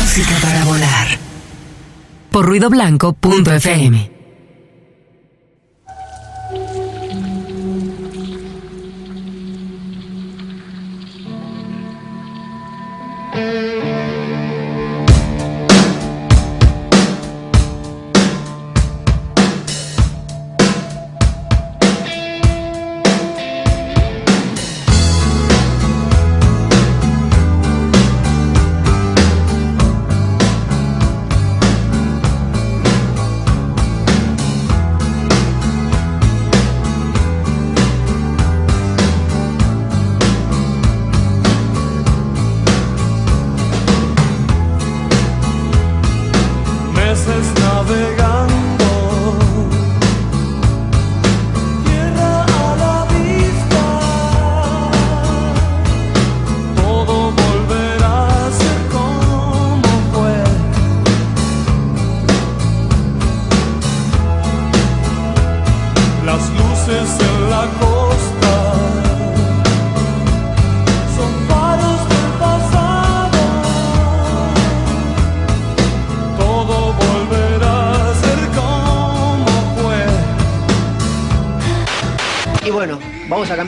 Música para volar. Por ruidoblanco.fm. Meses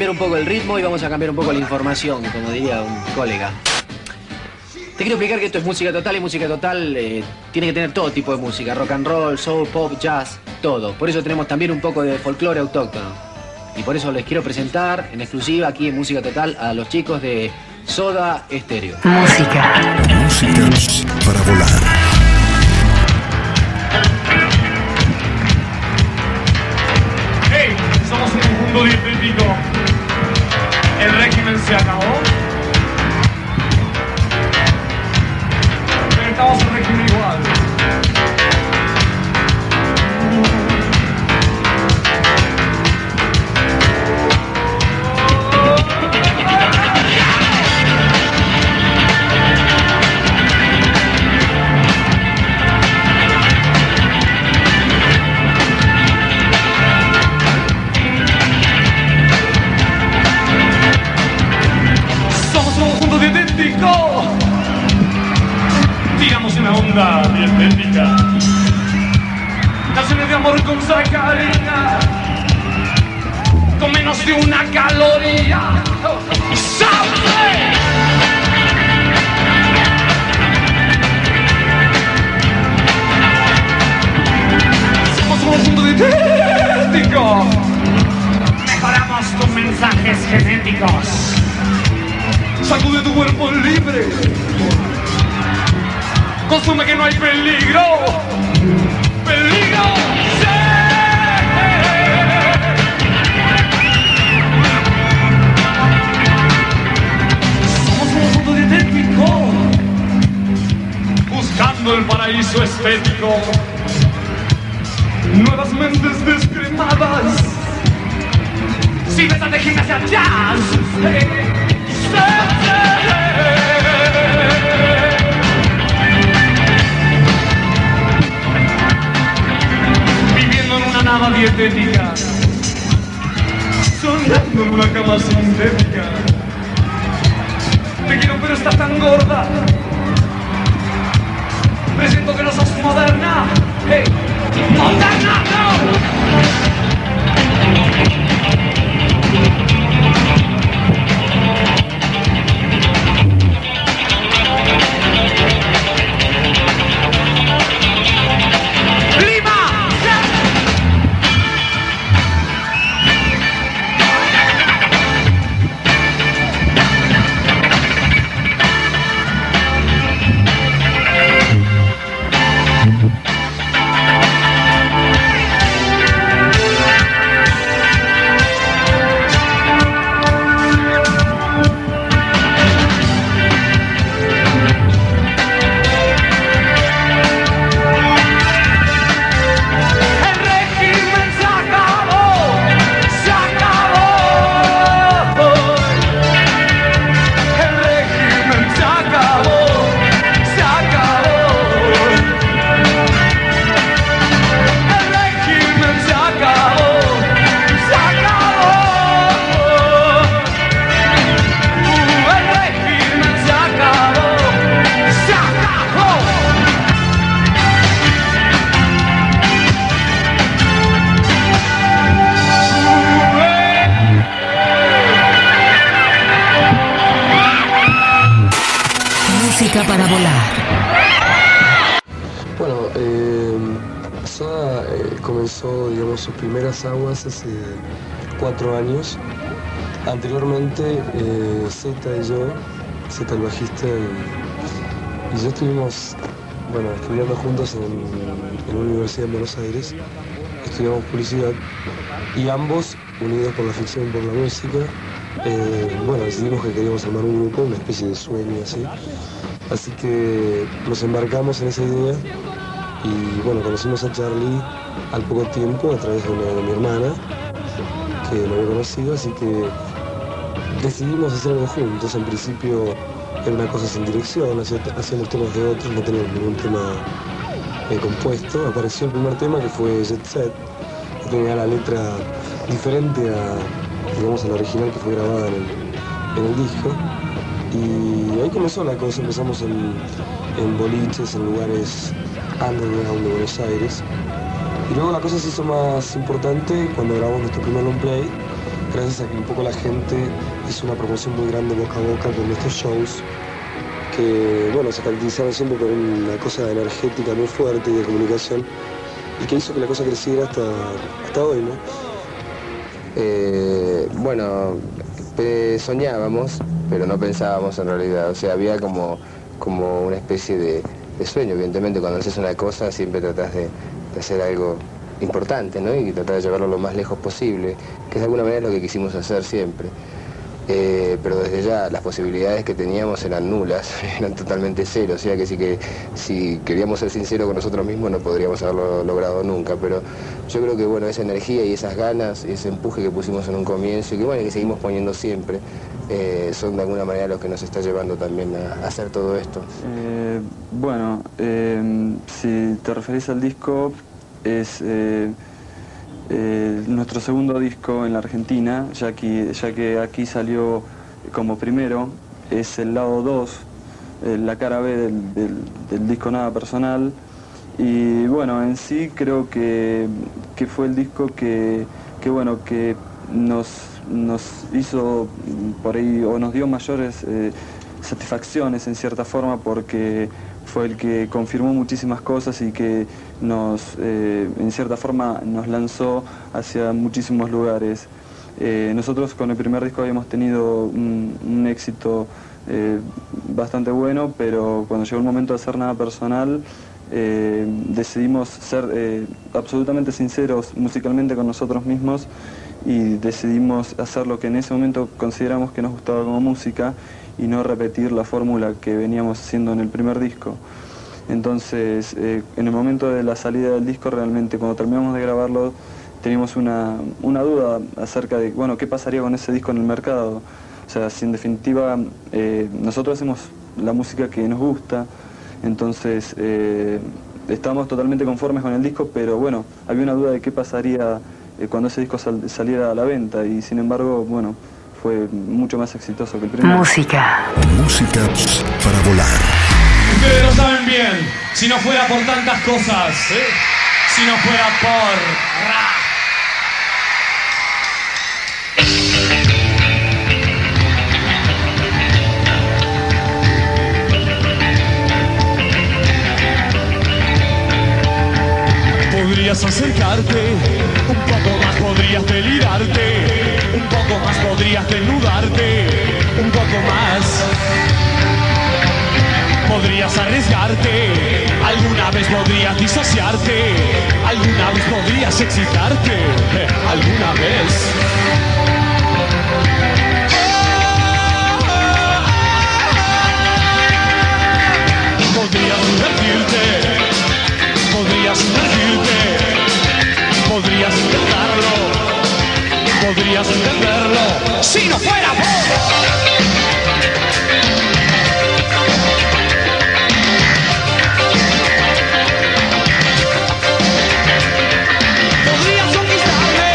cambiar un poco el ritmo y vamos a cambiar un poco la información, como diría un colega. Te quiero explicar que esto es música total y música total eh, tiene que tener todo tipo de música, rock and roll, soul, pop, jazz, todo. Por eso tenemos también un poco de folclore autóctono. Y por eso les quiero presentar en exclusiva aquí en Música Total a los chicos de Soda Estéreo. Música. Música para volar. Anteriormente, eh, Zeta y yo, Zeta el bajista y, yo estuvimos, bueno, estudiando juntos en, una universidad en Buenos Aires. Estudiamos publicidad y ambos, unidos por la ficción y por la música, eh, bueno, decidimos que queríamos armar un grupo, una especie de sueño así. Así que nos embarcamos en esa idea y bueno, conocimos a Charlie al poco tiempo a través de, una, de mi hermana, que lo había conocido, así que decidimos hacer algo juntos. En principio era una cosa sin dirección, hacía- hacíamos temas de otros, no teníamos ningún tema eh, compuesto. Apareció el primer tema que fue Jet Set, que tenía la letra diferente a, digamos, a la original que fue grabada en el, en el disco. Y ahí comenzó la cosa, empezamos en, en boliches, en lugares underground de Buenos Aires. Y luego la cosa se hizo más importante cuando grabamos nuestro primer long play, gracias a que un poco la gente hizo una promoción muy grande boca a boca con estos shows que, bueno, se caracterizaron siempre por una cosa energética muy fuerte y de comunicación y que hizo que la cosa creciera hasta, hasta hoy, ¿no? Eh, bueno, soñábamos, pero no pensábamos en realidad. O sea, había como, como una especie de, de sueño. Evidentemente, cuando haces una cosa, siempre tratas de, hacer algo importante, ¿no? Y tratar de llevarlo lo más lejos posible, que de alguna manera es lo que quisimos hacer siempre. Eh, pero desde ya las posibilidades que teníamos eran nulas, eran totalmente cero, o sea que si, que si queríamos ser sinceros con nosotros mismos no podríamos haberlo logrado nunca, pero yo creo que bueno, esa energía y esas ganas, ese empuje que pusimos en un comienzo y que bueno, que seguimos poniendo siempre, eh, son de alguna manera los que nos está llevando también a, hacer todo esto. Eh, bueno, si te referís al disco, es eh, eh, nuestro segundo disco en la Argentina, ya que, ya que aquí salió como primero, es el lado 2, eh, la cara B del, del- disco Nada Personal. Y bueno, en sí creo que, que fue el disco que, que, bueno, que nos, nos hizo mm, por ahí, o nos dio mayores satisfacciones en cierta forma, porque fue el que confirmó muchísimas cosas y que nos, eh, en cierta forma, nos lanzó hacia muchísimos lugares. Eh, nosotros con el primer disco habíamos tenido un, éxito eh, bastante bueno, pero cuando llegó el momento de hacer nada personal, decidimos ser absolutamente sinceros musicalmente con nosotros mismos y decidimos hacer lo que en ese momento consideramos que nos gustaba como música y no repetir la fórmula que veníamos haciendo en el primer disco. Entonces, eh, en el momento de la salida del disco, realmente cuando terminamos de grabarlo, teníamos una, una duda acerca de, bueno, qué pasaría con ese disco en el mercado. O sea, si en definitiva eh, nosotros hacemos la música que nos gusta, entonces eh, estábamos totalmente conformes con el disco, pero bueno, había una duda de qué pasaría cuando ese disco sal- saliera a la venta y sin embargo, bueno, fue mucho más exitoso que el primero. Música. Música para volar. Ustedes lo saben bien. Si no fuera por tantas cosas, ¿eh? si no fuera por... Ra. Podrías acercarte, un poco más podrías delirarte, podrías desnudarte, un poco más podrías arriesgarte, alguna vez podrías disociarte, alguna vez podrías excitarte, alguna vez. Podrías divertirte, podrías sumergirte, podrías intentarlo, podrías entenderlo, si no fuera por... Podrías conquistarme,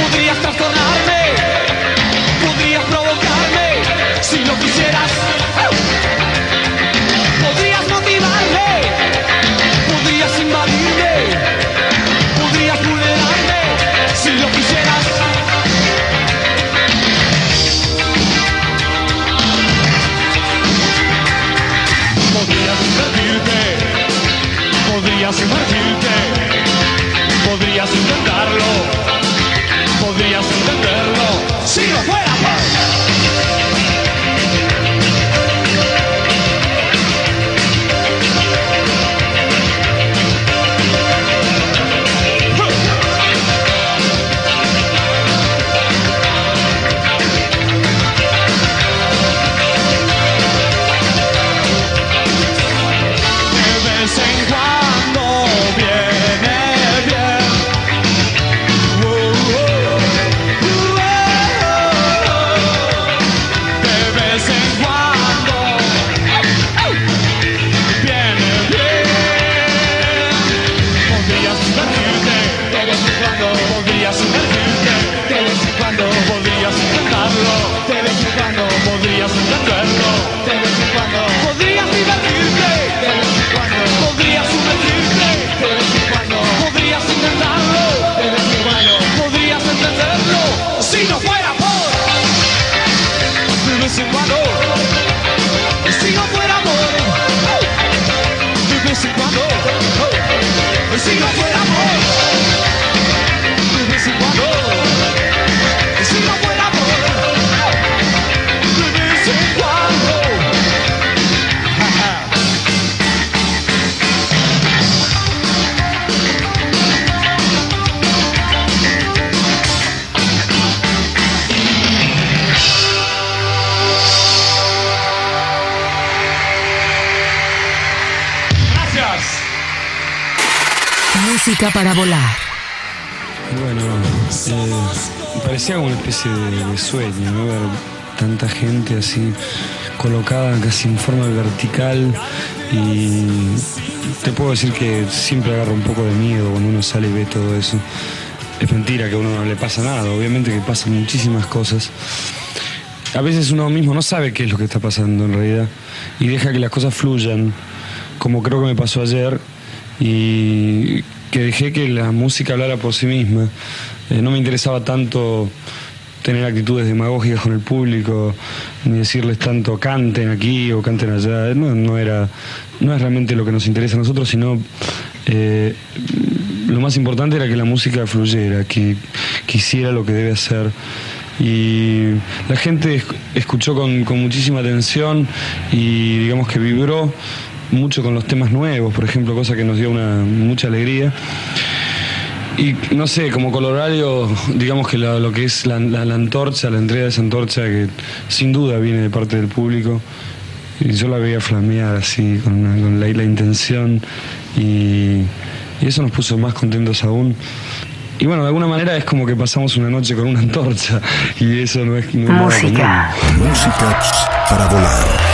podrías trastornarme, podrías provocarme si lo quisieras. Podrías intentarlo, podrías Para volar. Bueno, eh, parecía una especie de, de sueño, ¿no? Ver tanta gente así colocada casi en forma vertical y te puedo decir que siempre agarra un poco de miedo cuando uno sale y ve todo eso. Es mentira que a uno no le pasa nada, obviamente que pasan muchísimas cosas. A veces uno mismo no sabe qué es lo que está pasando en realidad y deja que las cosas fluyan, como creo que me pasó ayer, y que dejé que la música hablara por sí misma. Eh, no me interesaba tanto tener actitudes demagógicas con el público, ni decirles tanto canten aquí o canten allá. No, no era, no es realmente lo que nos interesa a nosotros, sino eh, lo más importante era que la música fluyera, que, que hiciera lo que debe hacer. Y la gente esc- escuchó con muchísima atención y digamos que vibró mucho con los temas nuevos, por ejemplo, cosa que nos dio una mucha alegría. Y no sé, como colorario, digamos que la- lo que es la, la- la antorcha, la entrega de esa antorcha, que sin duda viene de parte del público, y yo la veía flamear así, con, una- con la, la intención, y, y eso nos puso más contentos aún. Y bueno, de alguna manera es como que pasamos una noche con una antorcha, y eso no es, no Música. Música para volar.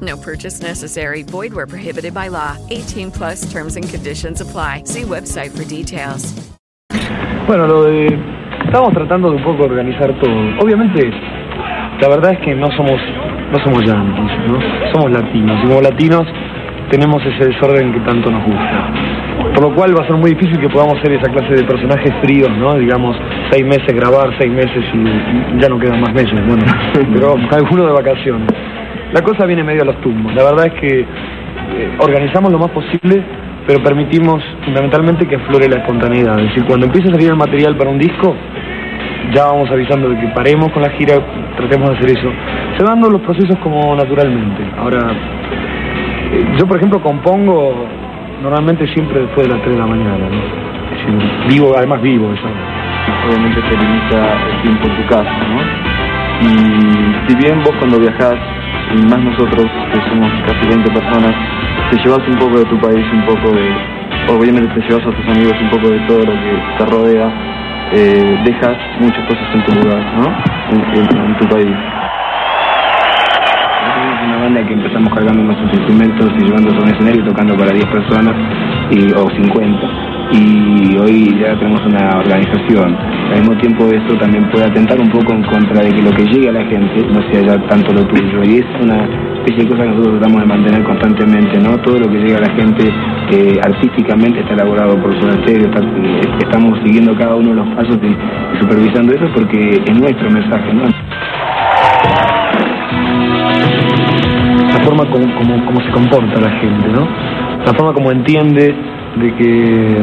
No purchase necessary. Void where prohibited by law. 18 plus terms and conditions apply. See website for details. Bueno, lo de... Estamos tratando de un poco organizar todo. Obviamente, la verdad es que no somos, no somos yanquis, ¿no? Somos latinos. Y como latinos tenemos ese desorden que tanto nos gusta. Por lo cual va a ser muy difícil que podamos ser esa clase de personajes fríos, ¿no? Digamos, seis meses grabar, seis meses y ya no quedan más meses, bueno, pero alguno de vacaciones. La cosa viene medio a los tumbos. La verdad es que eh, organizamos lo más posible, pero permitimos fundamentalmente que aflore la espontaneidad. Es decir, cuando empiece a salir el material para un disco, ya vamos avisando de que paremos con la gira, tratemos de hacer eso. Se van los procesos como naturalmente. Ahora, eh, yo por ejemplo compongo normalmente siempre después de las 3 de la mañana, ¿no? Decir, vivo, además vivo eso. Obviamente te limita el tiempo en tu casa, ¿no? Y si bien vos cuando viajás, y más nosotros que somos casi 20 personas, te llevas un poco de tu país, un poco de... Obviamente te llevas a tus amigos un poco de todo lo que te rodea, eh, dejas muchas cosas en tu lugar, ¿no? En, tu país. Una banda que empezamos cargando nuestros instrumentos y llevándolos a un escenario y tocando para 10 personas y, o 50. Y hoy ya tenemos una organización. Al mismo tiempo eso también puede atentar un poco en contra de que lo que llegue a la gente no sea ya tanto lo tuyo. Y es una especie de cosa que nosotros tratamos de mantener constantemente, ¿no? Todo lo que llega a la gente artísticamente está elaborado por su eh, estamos siguiendo cada uno de los pasos y, y supervisando eso porque es nuestro mensaje, ¿no? la forma como, como, como se comporta la gente, ¿no? La forma como entiende de que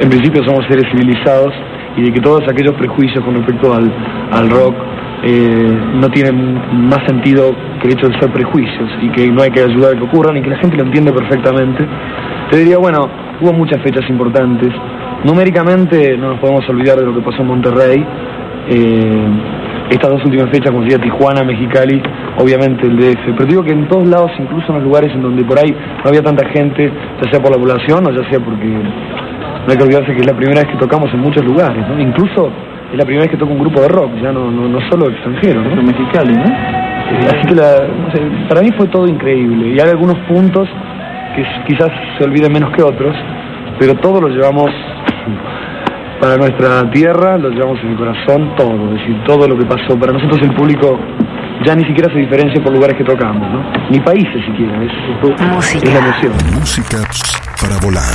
en principio somos seres civilizados y de que todos aquellos prejuicios con respecto al, al rock eh, no tienen más sentido que el hecho de ser prejuicios y que no hay que ayudar a que ocurran y que la gente lo entiende perfectamente. Te diría, bueno, hubo muchas fechas importantes. Numéricamente no nos podemos olvidar de lo que pasó en Monterrey. Eh, estas dos últimas fechas, como decía Tijuana, Mexicali, obviamente el DF. Pero digo que en todos lados, incluso en los lugares en donde por ahí no había tanta gente, ya sea por la población o ya sea porque no hay que olvidarse que es la primera vez que tocamos en muchos lugares, ¿no? Incluso es la primera vez que toca un grupo de rock, ya no, no, no solo extranjero, ¿no? Mexicali, ¿no? Eh, así que la- no sé, para mí fue todo increíble y hay algunos puntos que quizás se olviden menos que otros, pero todo lo llevamos para nuestra tierra, lo llevamos en el corazón, todo, es decir, todo lo que pasó. Para nosotros el público ya ni siquiera se diferencia por lugares que tocamos, ¿no? Ni países siquiera, es, es la emoción. Música para volar.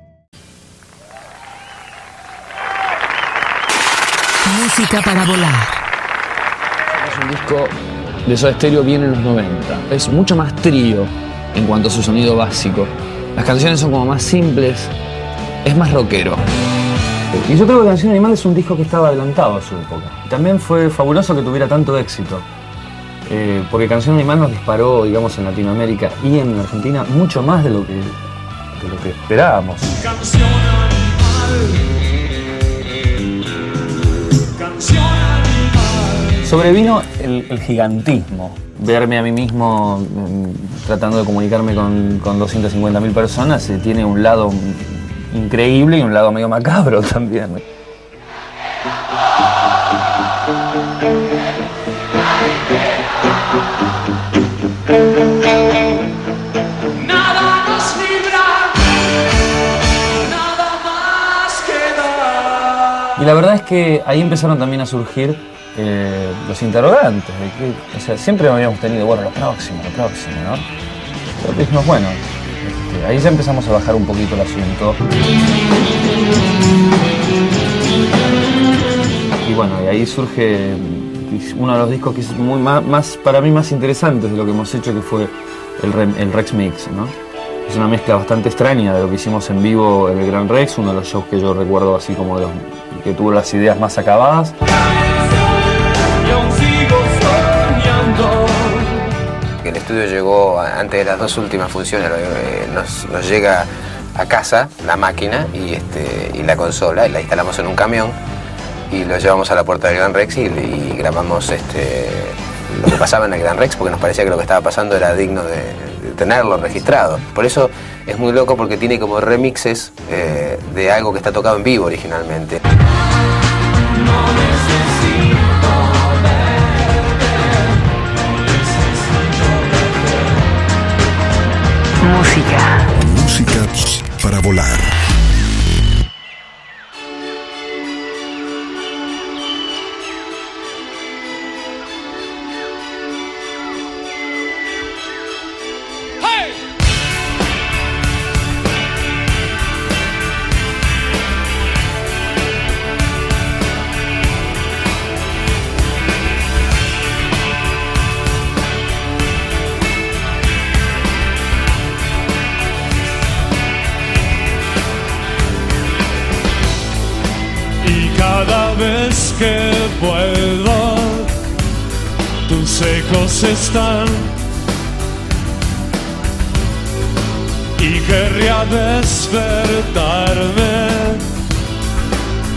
Música para volar. Es un disco de Soda Stereo bien en los 90. Es mucho más trío en cuanto a su sonido básico. Las canciones son como más simples, es más rockero. Y yo creo que Canción Animal es un disco que estaba adelantado a su época. También fue fabuloso que tuviera tanto éxito. Eh, porque Canción Animal nos disparó, digamos, en Latinoamérica y en Argentina mucho más de lo que, de lo que esperábamos. Canción Sobrevino el, gigantismo. Verme a mí mismo mm, tratando de comunicarme con, con 250.000 personas tiene un lado increíble y un lado medio macabro también. Y la verdad es que ahí empezaron también a surgir eh, los interrogantes. De que, o sea, siempre habíamos tenido, bueno, lo próximo, lo próximo, ¿no? Pero dijimos, bueno, este, ahí ya empezamos a bajar un poquito el asunto. Y bueno, ahí surge uno de los discos que es muy más, para mí más interesantes de lo que hemos hecho, que fue el Rex Mix, ¿no? Es una mezcla bastante extraña de lo que hicimos en vivo en el Gran Rex, uno de los shows que yo recuerdo así como de los que tuvo las ideas más acabadas. El estudio llegó antes de las dos últimas funciones, eh, nos, llega a casa la máquina y, este, y la consola, y la instalamos en un camión y lo llevamos a la puerta del Gran Rex y, grabamos este, lo que pasaba en el Gran Rex porque nos parecía que lo que estaba pasando era digno de, de tenerlo registrado. Por eso es muy loco porque tiene como remixes eh, de algo que está tocado en vivo originalmente. Música. Música para volar. Están. Y querría despertarme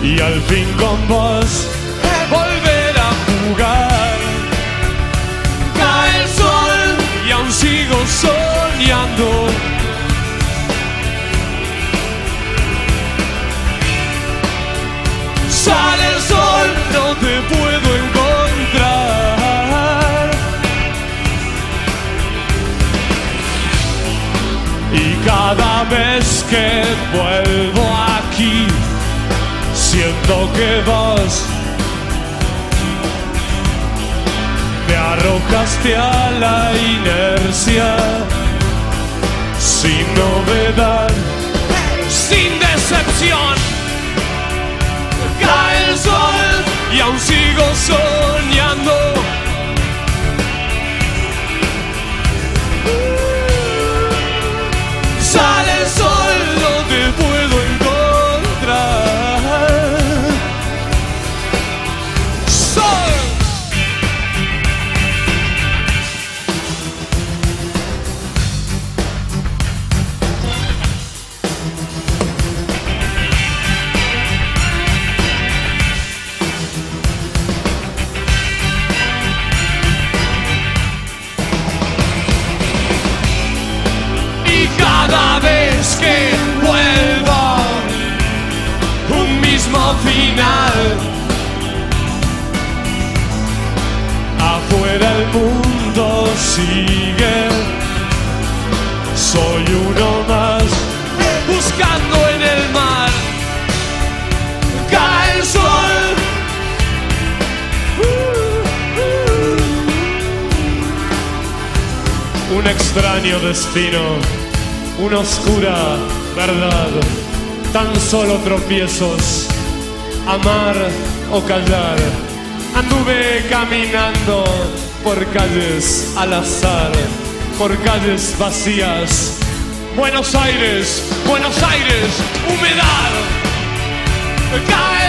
y al fin con vos volver a jugar. Cae el sol y aún sigo soñando. Que vuelvo aquí, siento que vos me arrojaste a la inercia, sin novedad, sin decepción cae el sol y aún sigo soñando. Extraño destino, una oscura verdad, tan solo tropiezos, amar o callar. Anduve caminando por calles al azar, por calles vacías. Buenos Aires, Buenos Aires, humedad. Cae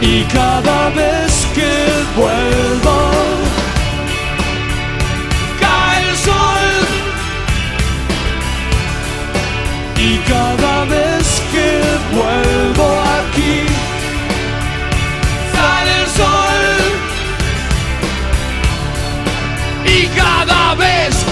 y cada vez que vuelvo cae el sol. Y cada vez que vuelvo aquí sale el sol. Y cada vez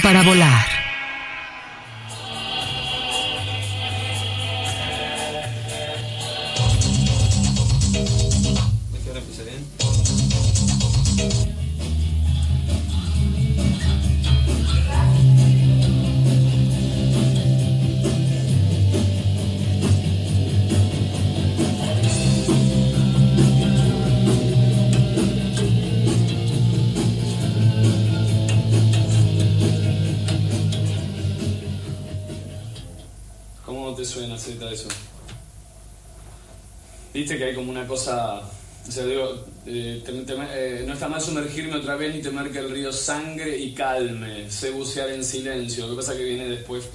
Para volar. Suena Z eso? Viste que hay como una cosa eh, eh, no está mal sumergirme otra vez ni temer que el río sangre y calme. Sé bucear en silencio. Lo que pasa que viene después.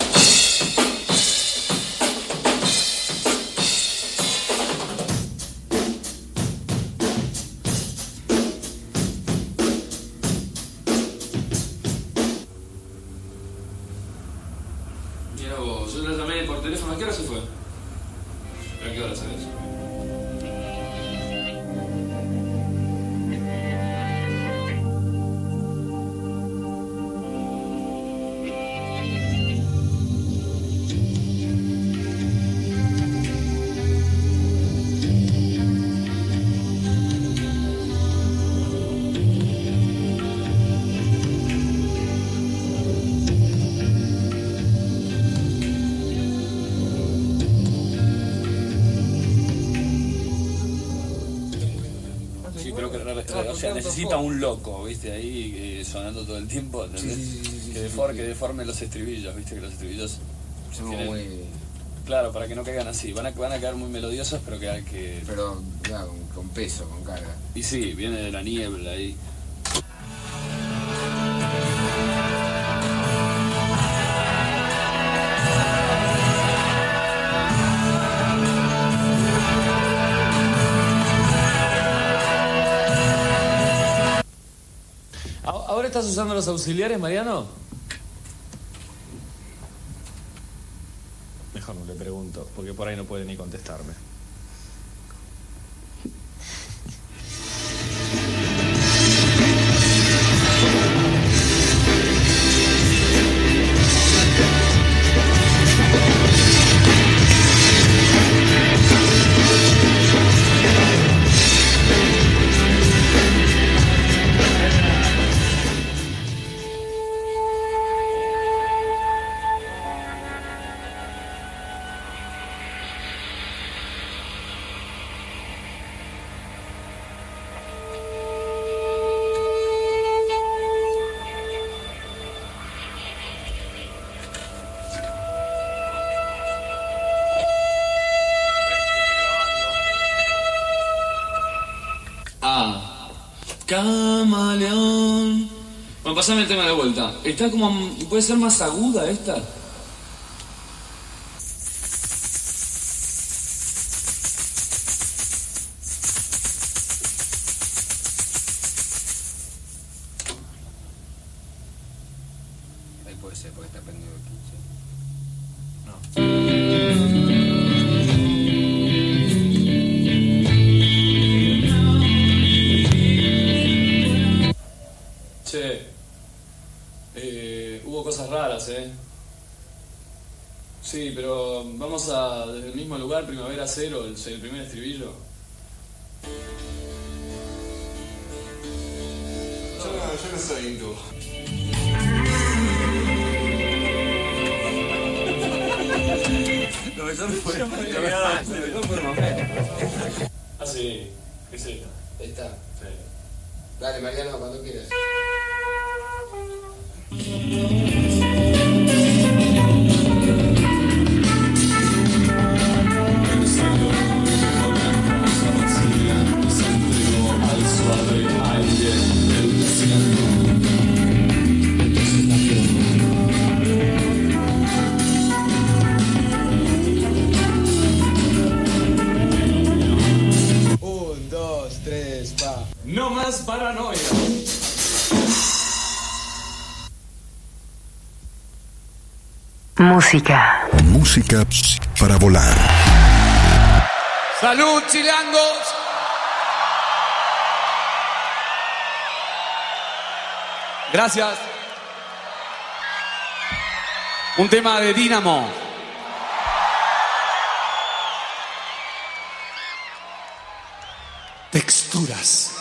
Necesita un loco, ¿viste? Ahí eh, sonando todo el tiempo, ¿entendés? que, deforme, que deforme los estribillos, ¿viste? Que los estribillos Son tienen- muy... Claro, para que no caigan así. Van a, van a quedar muy melodiosos, pero que que... Pero, ya, con, peso, con carga. Y sí, viene de la niebla ahí. ¿Ahora estás usando los auxiliares, Mariano? Mejor no le pregunto, porque por ahí no puede ni contestarme. Pasame el tema de vuelta. Está como. ¿Puede ser más aguda esta? Sí, pero vamos a. desde el mismo lugar, Primavera Cero, el, el primer estribillo. Yo no, yo no soy hindú. Lo mejor fue. Lo mejor fue el Ah, sí. ¿Qué es esta? ¿Esta? Sí. Dale, Mariano, cuando quieras. Música. Música para volar. ¡Salud, chilangos! Gracias. Un tema de Dínamo. Texturas.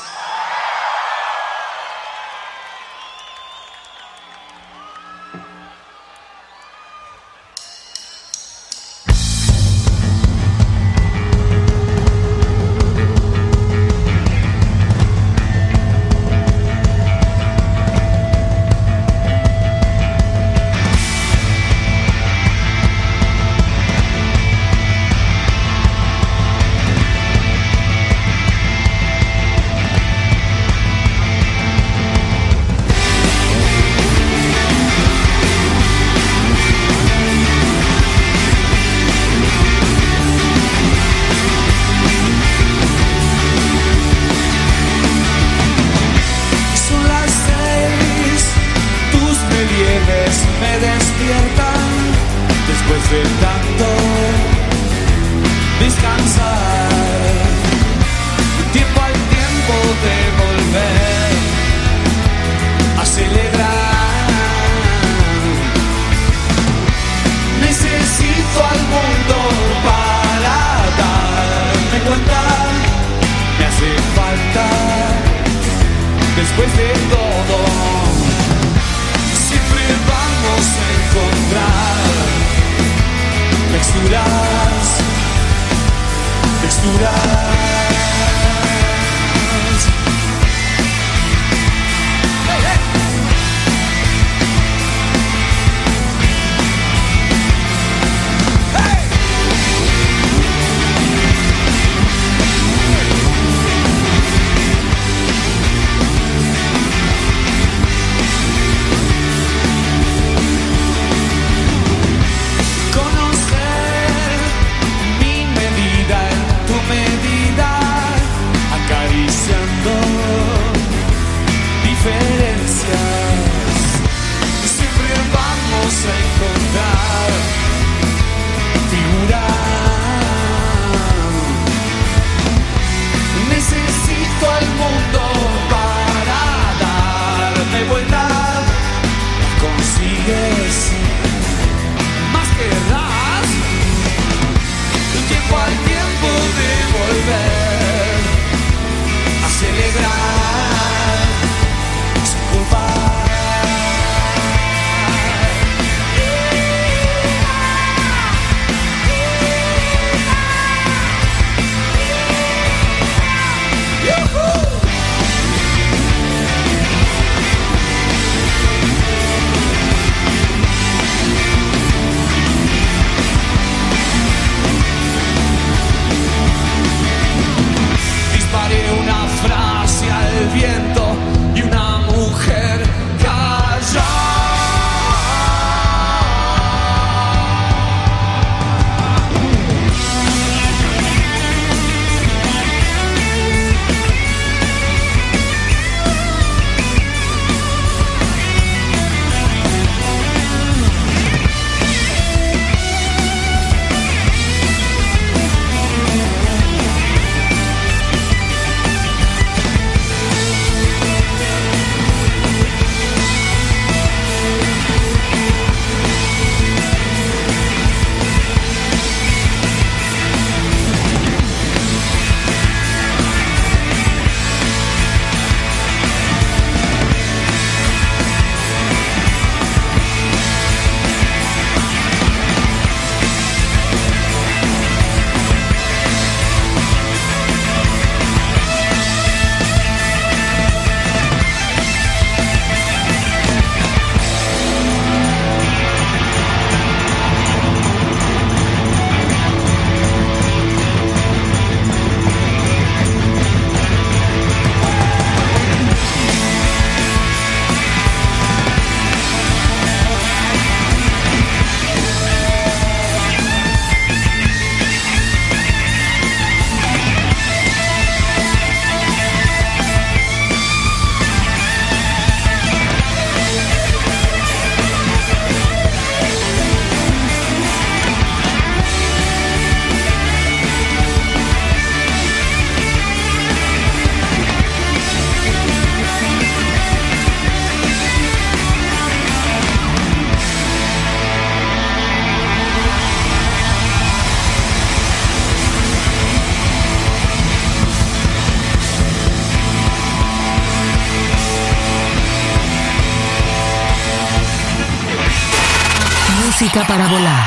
Para volar.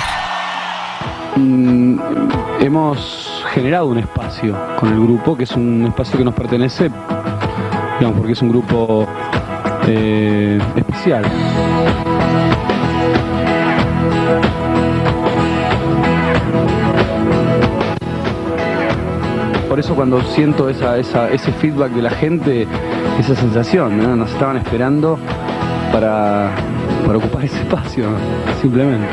Mm, hemos generado un espacio con el grupo, que es un espacio que nos pertenece, porque es un grupo eh, especial. Por eso cuando siento esa, esa- ese feedback de la gente, esa sensación, ¿no? nos estaban esperando para, para ocupar ese espacio, simplemente.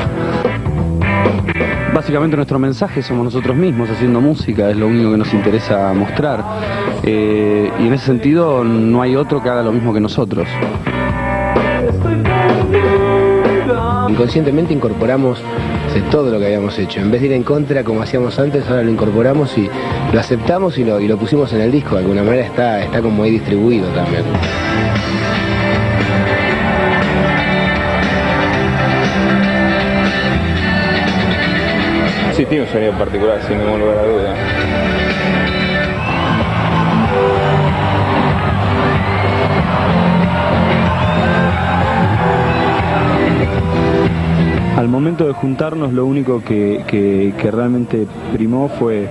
Básicamente nuestro mensaje somos nosotros mismos haciendo música, es lo único que nos interesa mostrar. Eh, y en ese sentido no hay otro que haga lo mismo que nosotros. inconscientemente incorporamos eh, todo lo que habíamos hecho. En vez de ir en contra como hacíamos antes, ahora lo incorporamos y lo aceptamos y lo, y lo pusimos en el disco. De alguna manera está, está como ahí distribuido también. Tiene un sonido particular, sin ningún lugar a duda. Al momento de juntarnos lo único que, que- que realmente primó fue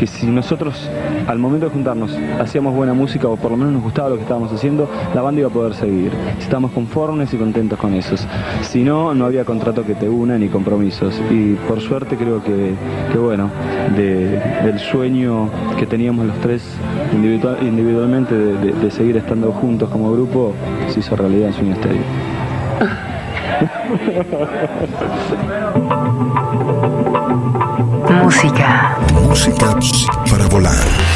que si nosotros al momento de juntarnos hacíamos buena música o por lo menos nos gustaba lo que estábamos haciendo, la banda iba a poder seguir. Estábamos conformes y contentos con esos. Si no, no había contrato que te una ni compromisos. Y por suerte creo que, que bueno, de- del sueño que teníamos los tres individual- individualmente de seguir estando juntos como grupo, se hizo realidad en Sueño Estéreo. Música. Música para volar.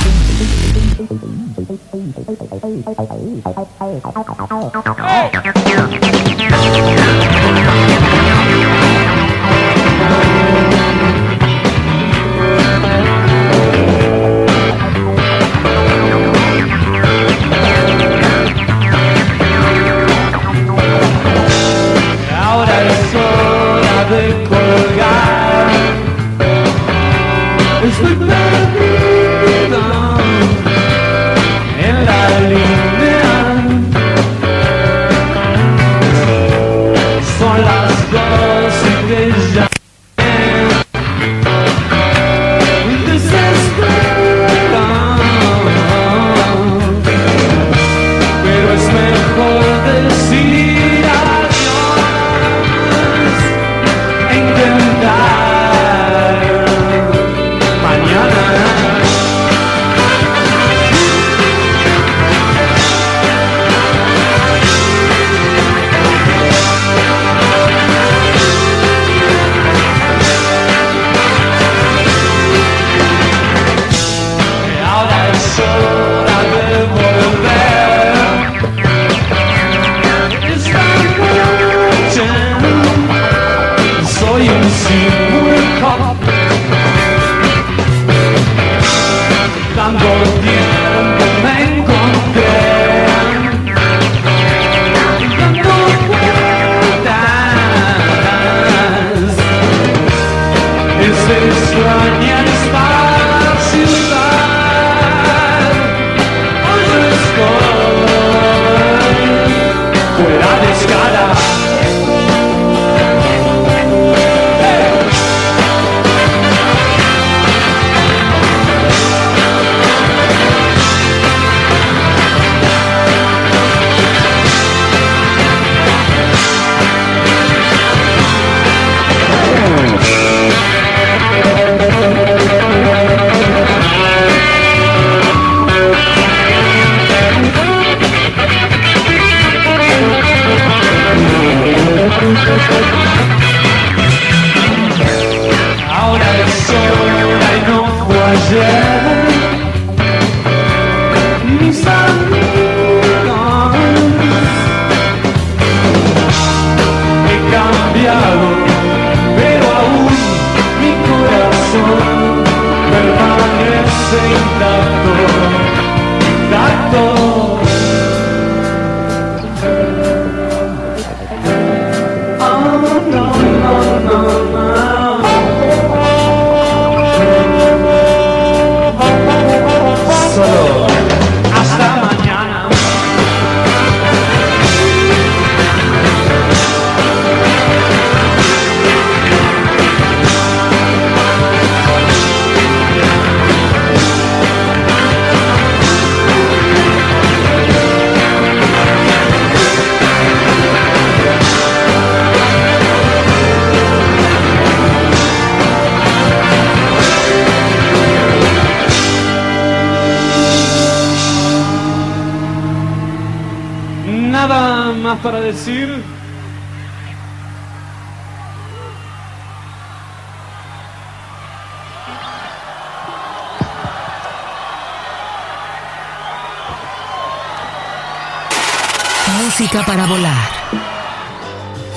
Para volar.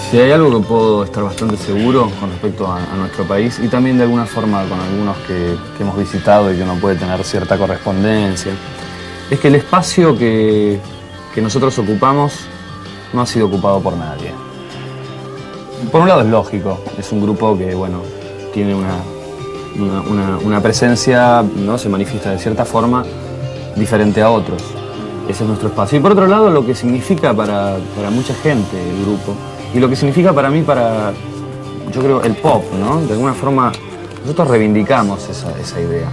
Si hay algo que puedo estar bastante seguro con respecto a, nuestro país y también de alguna forma con algunos que, hemos visitado y que uno puede tener cierta correspondencia, es que el espacio que, que nosotros ocupamos no ha sido ocupado por nadie. Por un lado es lógico, es un grupo que bueno, tiene una, una, una- una presencia, ¿no? se manifiesta de cierta forma diferente a otros. Ese es nuestro espacio. Y por otro lado, lo que significa para, para mucha gente el grupo, y lo que significa para mí, para, yo creo, el pop, ¿no? De alguna forma, nosotros reivindicamos esa, esa idea.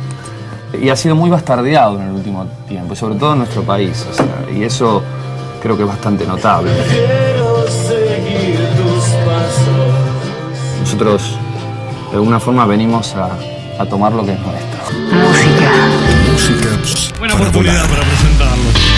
Y ha sido muy bastardeado en el último tiempo, y sobre todo en nuestro país. o sea, y eso creo que es bastante notable. Quiero seguir tus pasos. Nosotros, de alguna forma, venimos a, a tomar lo que es nuestro. Música Buena oportunidad para presentarlo.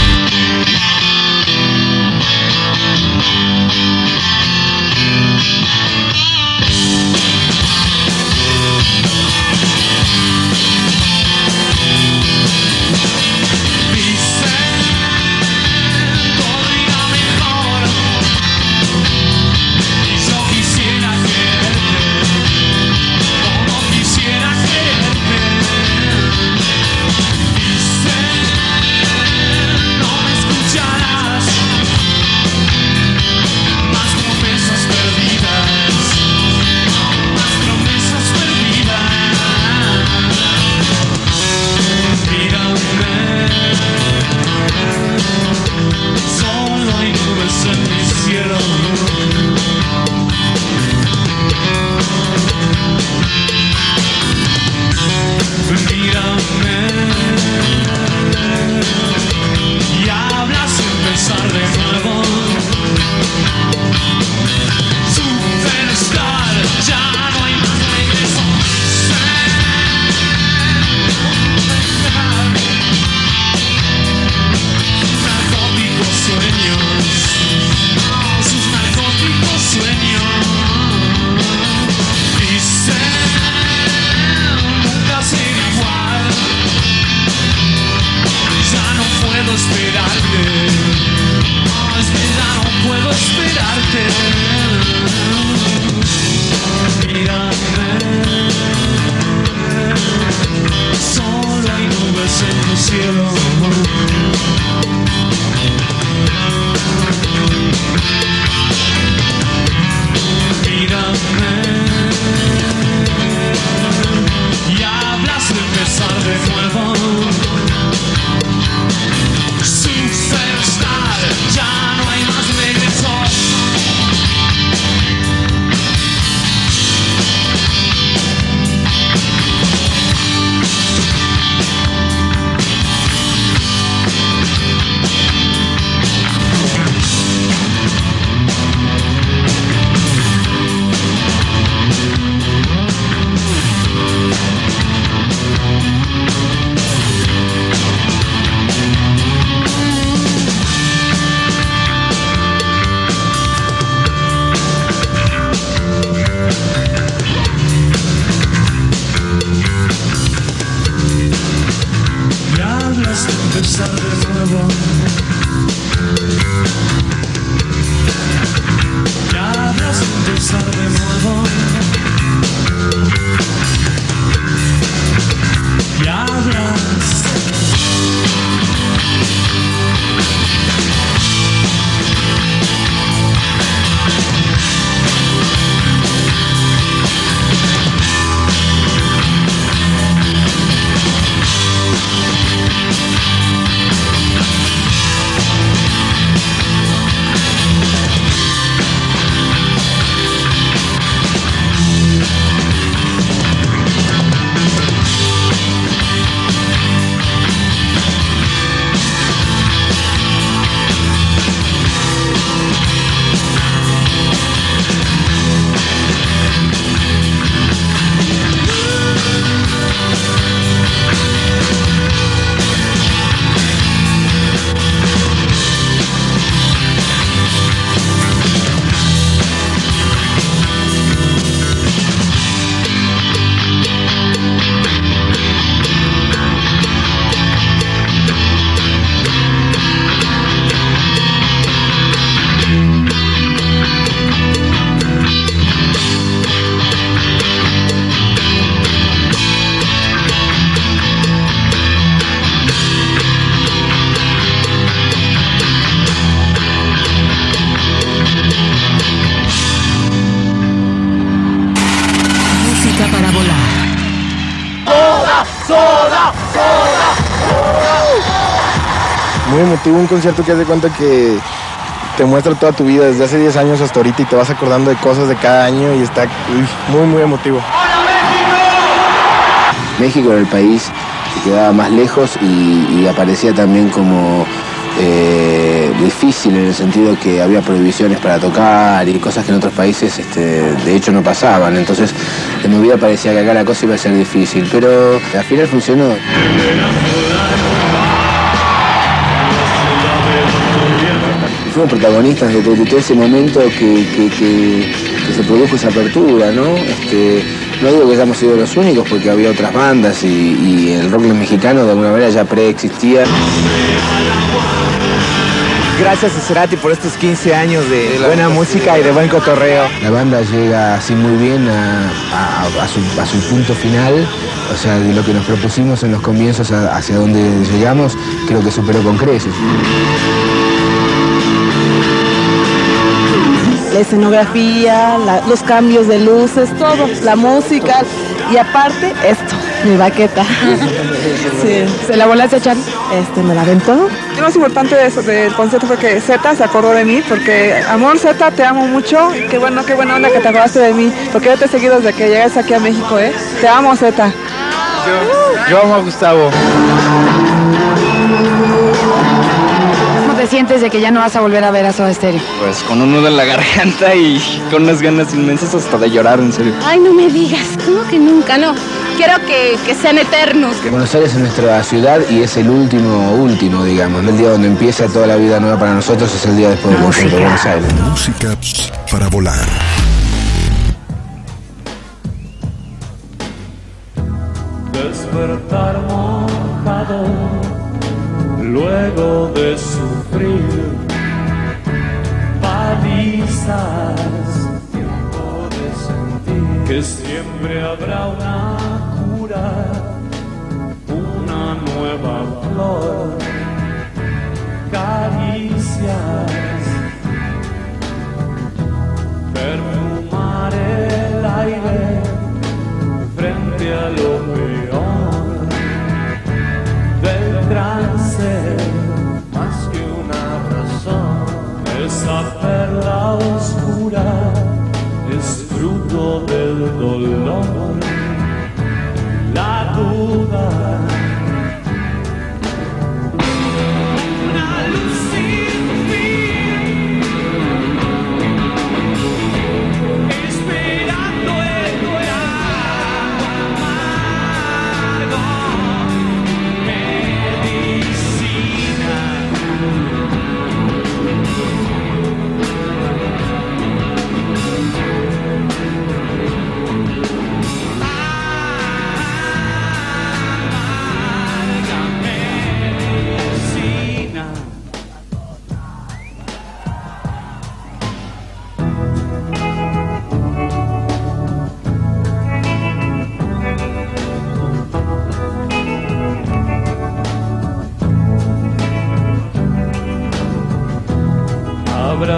Emotivo, un concierto que haz de cuenta que te muestra toda tu vida desde hace 10 años hasta ahorita y te vas acordando de cosas de cada año y está uy, muy, muy emotivo. México era el país que quedaba más lejos y, y aparecía también como eh, difícil en el sentido que había prohibiciones para tocar y cosas que en otros países este, de hecho no pasaban. Entonces en mi vida parecía que acá la cosa iba a ser difícil, pero al final funcionó. Fuimos protagonistas de, de todo ese momento que, que- que- que se produjo esa apertura, ¿no? Este, no digo que hayamos sido los únicos porque había otras bandas y, y el rock mexicano de alguna manera ya preexistía. Gracias a Cerati por estos 15 años de buena música y de buen cotorreo. La banda llega así muy bien a, a- a su, a su punto final, o sea, de lo que nos propusimos en los comienzos a- hacia donde llegamos, creo que superó con creces. La escenografía, la- los cambios de luces, todo, la música y aparte esto, mi baqueta. Sí. ¿Se la volaste a echar? Este, me la aventó. Lo más importante de eso, del concierto fue que Z se acordó de mí, porque amor Z, te amo mucho, y qué bueno, qué buena onda que te acordaste de mí, porque yo te he seguido desde que llegaste aquí a México, ¿eh? Te amo Z. Yo amo a Gustavo. Sientes de que ya no vas a volver a ver a Soda Stereo? Pues con un nudo en la garganta y con unas ganas inmensas hasta de llorar, en serio. Ay, no me digas, ¿cómo que nunca? No, quiero que, que sean eternos. Buenos Aires es nuestra ciudad y es el último, último, digamos. El día donde empieza toda la vida nueva para nosotros es el día después del concierto de Buenos Aires. Música para volar. Despertar luego de sufrir palizas. Tiempo de sentir que siempre habrá una cura, una nueva flor, caricias, perfumar el aire frente a lo peor perla oscura es fruto del dolor,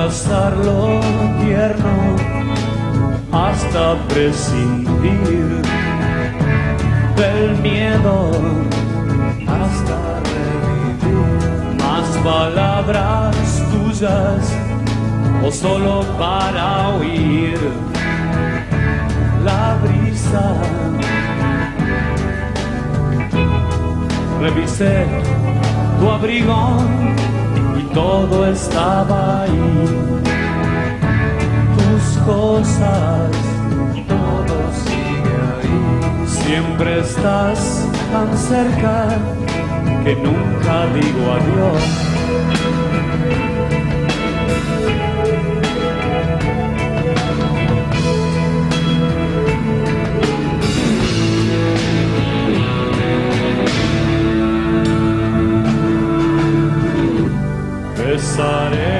abrazarlo tierno hasta prescindir del miedo hasta revivir más palabras tuyas o solo para oír la brisa. Revisé tu abrigo todo estaba ahí. Tus cosas, todo sigue ahí. Siempre estás tan cerca que nunca digo adiós. sare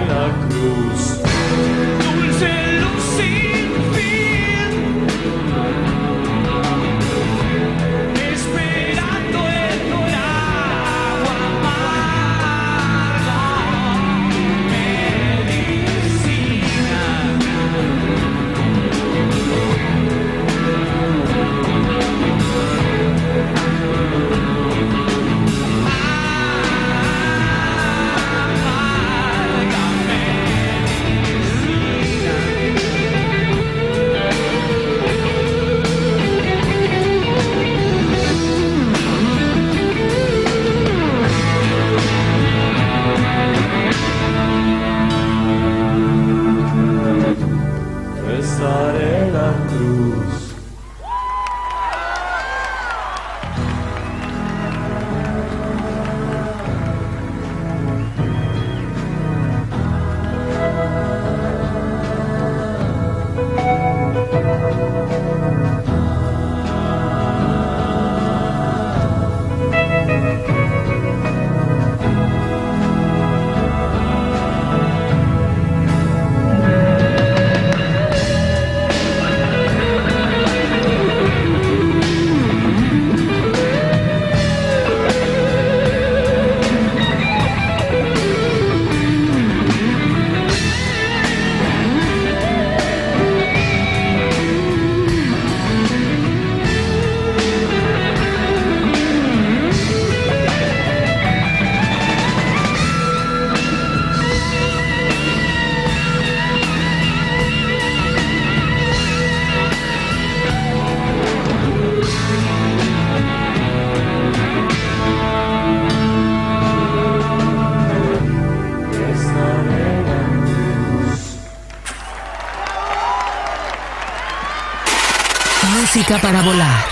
para volar.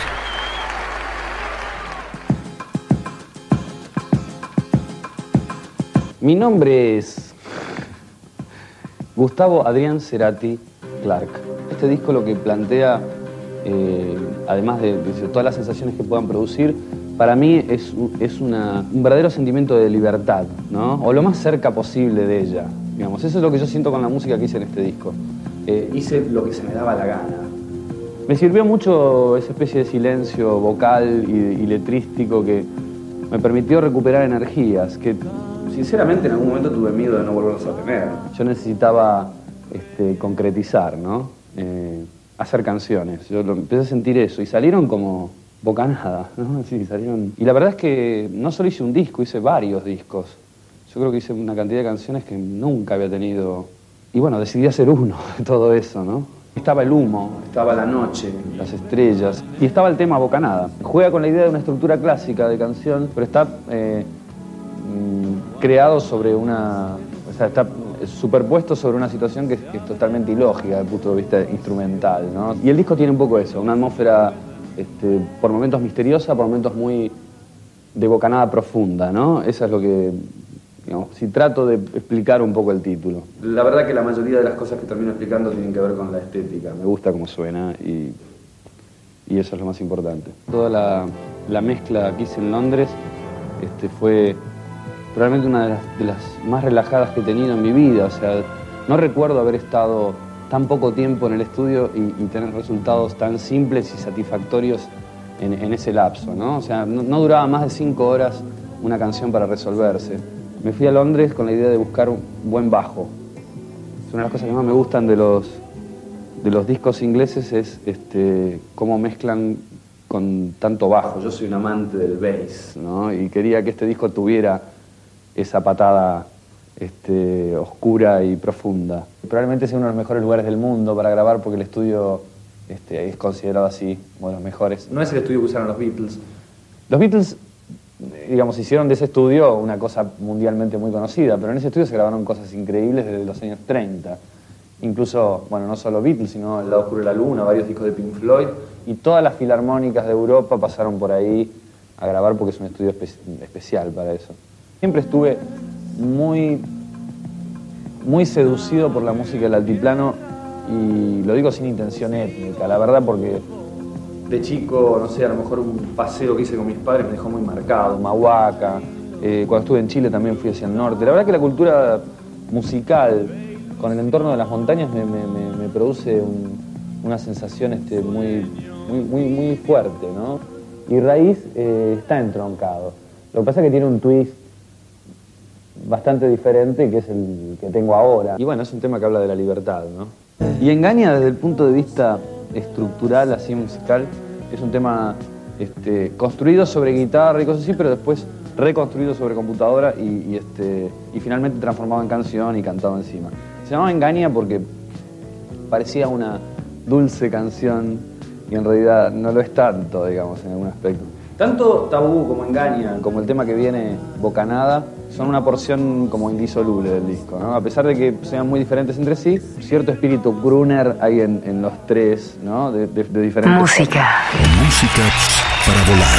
Mi nombre es Gustavo Adrián Cerati Clark. Este disco lo que plantea, eh, además de, de todas las sensaciones que puedan producir, para mí es, un- es una- un verdadero sentimiento de libertad, ¿no? O lo más cerca posible de ella, digamos. Eso es lo que yo siento con la música que hice en este disco. Eh, hice lo que se me daba la gana. Me sirvió mucho esa especie de silencio vocal y, letrístico que me permitió recuperar energías que sinceramente en algún momento tuve miedo de no volverlas a tener. Yo necesitaba este, concretizar, ¿no? Eh, hacer canciones. Yo lo- empecé a sentir eso y salieron como bocanada, ¿no? Sí, salieron. Y la verdad es que no solo hice un disco, hice varios discos. Yo creo que hice una cantidad de canciones que nunca había tenido. Y bueno, decidí hacer uno de todo eso, ¿no? Estaba el humo, estaba la noche, las estrellas y estaba el tema Bocanada. Juega con la idea de una estructura clásica de canción, pero está eh, mm, creado sobre una. O sea, está superpuesto sobre una situación que es, que es totalmente ilógica desde el punto de vista instrumental, ¿no? Y el disco tiene un poco eso, una atmósfera este, por momentos misteriosa, por momentos muy de bocanada profunda, ¿no? Eso es lo que, digamos, si trato de explicar un poco el título. La verdad que la mayoría de las cosas que termino explicando tienen que ver con la estética. Me gusta cómo suena y, y eso es lo más importante. Toda la, la mezcla que hice en Londres este, fue probablemente una de las, de las más relajadas que he tenido en mi vida. O sea, no recuerdo haber estado tan poco tiempo en el estudio y, y tener resultados tan simples y satisfactorios en, en ese lapso, ¿no? O sea, no, no duraba más de cinco horas una canción para resolverse. Me fui a Londres con la idea de buscar un buen bajo. Es una de las cosas que más me gustan de los, de los discos ingleses es este, cómo mezclan con tanto bajo. Yo soy un amante del bass, ¿no? Y quería que este disco tuviera esa patada este, oscura y profunda. Probablemente sea uno de los mejores lugares del mundo para grabar porque el estudio este, es considerado así, uno de los mejores. No es el estudio que usaron los Beatles. Los Beatles, digamos, hicieron de ese estudio una cosa mundialmente muy conocida, pero en ese estudio se grabaron cosas increíbles desde los años 30. Incluso, bueno, no solo Beatles, sino El lado oscuro de la luna, varios discos de Pink Floyd, y todas las filarmónicas de Europa pasaron por ahí a grabar porque es un estudio espe- especial para eso. Siempre estuve muy, muy seducido por la música del altiplano y lo digo sin intención étnica, la verdad porque de chico, no sé, a lo mejor un paseo que hice con mis padres me dejó muy marcado, Mahuaca, eh, cuando estuve en Chile también fui hacia el norte. La verdad que la cultura musical con el entorno de las montañas me, produce un- una sensación este, muy, muy, muy, muy fuerte, ¿no? Y Raíz eh, está entroncado. Lo que pasa es que tiene un twist bastante diferente que es el que tengo ahora. Y bueno, es un tema que habla de la libertad, ¿no? Y engaña desde el punto de vista estructural, así musical, es un tema este, construido sobre guitarra y cosas así, pero después reconstruido sobre computadora y, y, este, y finalmente transformado en canción y cantado encima. Se llamaba Engaña porque parecía una dulce canción y en realidad no lo es tanto, digamos, en algún aspecto. Tanto Tabú como Engaña, como el tema que viene Bocanada, son una porción como indisoluble del disco, ¿no? A pesar de que sean muy diferentes entre sí, cierto espíritu gruner hay en, en los tres, ¿no? De, de- de diferentes Música. Música para volar.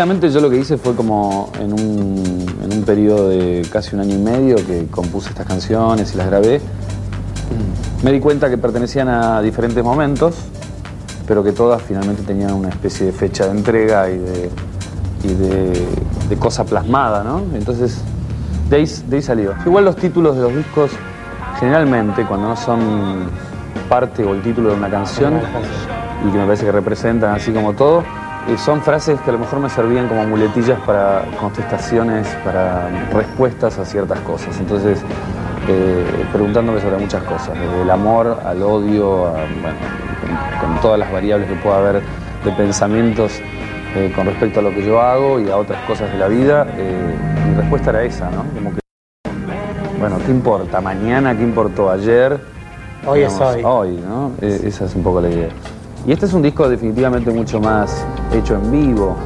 Básicamente yo lo que hice fue como en un, en un periodo de casi un año y medio que compuse estas canciones y las grabé. Me di cuenta que pertenecían a diferentes momentos, pero que todas finalmente tenían una especie de fecha de entrega y de, y de, de cosa plasmada, ¿no? Entonces, de ahí, de ahí salió. Igual los títulos de los discos, generalmente, cuando no son parte o el título de una canción, y que me parece que representan así como todo, eh, son frases que a lo mejor me servían como muletillas para contestaciones, para respuestas a ciertas cosas. Entonces, eh, preguntándome sobre muchas cosas, desde el amor al odio, a, bueno, con, con todas las variables que pueda haber de pensamientos eh, con respecto a lo que yo hago y a otras cosas de la vida, eh, mi respuesta era esa, ¿no? Como que, bueno, ¿qué importa? ¿Mañana? ¿Qué importó ayer? Hoy es hoy. Hoy, ¿no? Eh, esa es un poco la idea. Y este es un disco definitivamente mucho más hecho en vivo.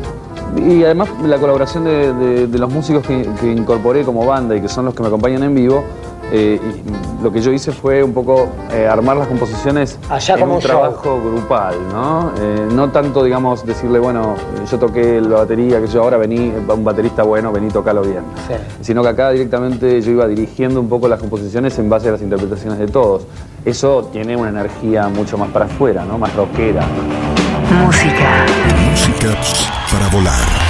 Y además la colaboración de, los músicos que incorporé como banda y que son los que me acompañan en vivo, eh, y lo que yo hice fue un poco eh, armar las composiciones Allá en como un show. trabajo grupal, ¿no? Eh, no tanto, digamos, decirle, bueno, yo toqué la batería, que yo ahora vení, un baterista bueno, vení, tocalo bien. Sino que acá directamente yo iba dirigiendo un poco las composiciones en base a las interpretaciones de todos. Eso tiene una energía mucho más para afuera, ¿no? Más rockera. Música. Música para volar.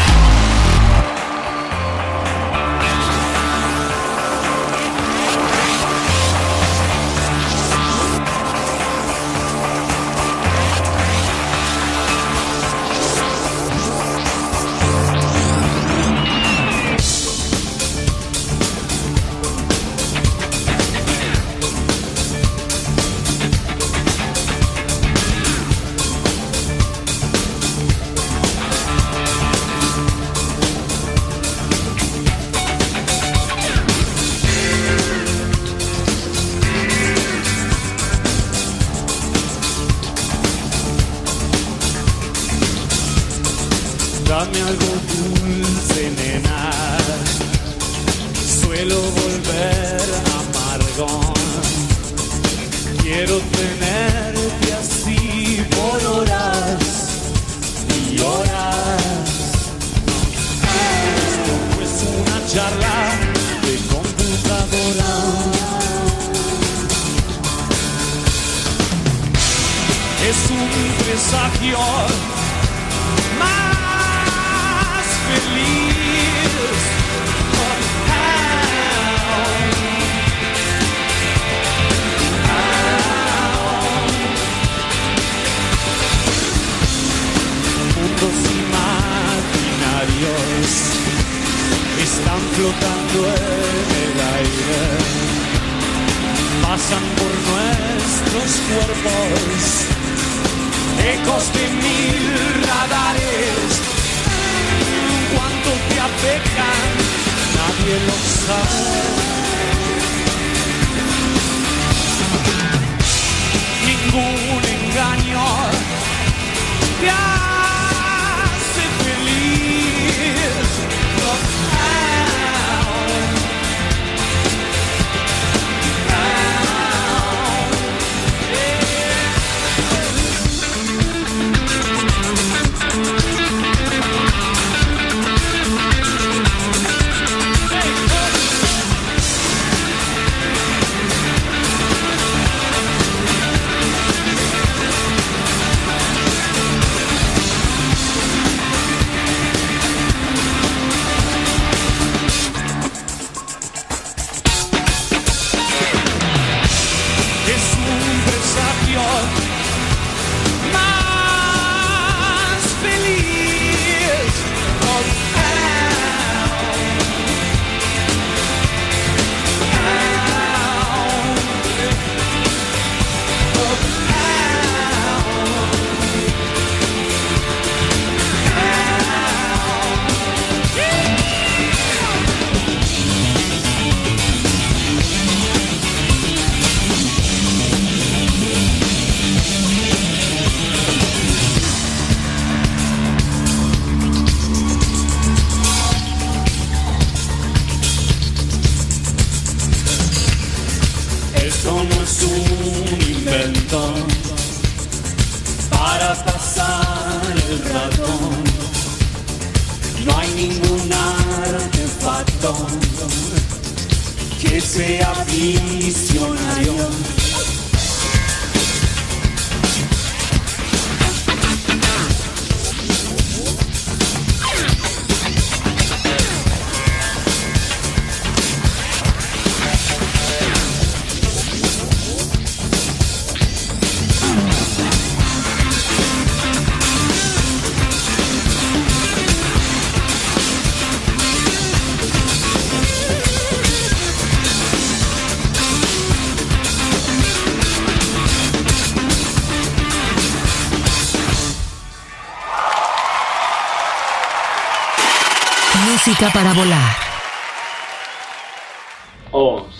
Para volar.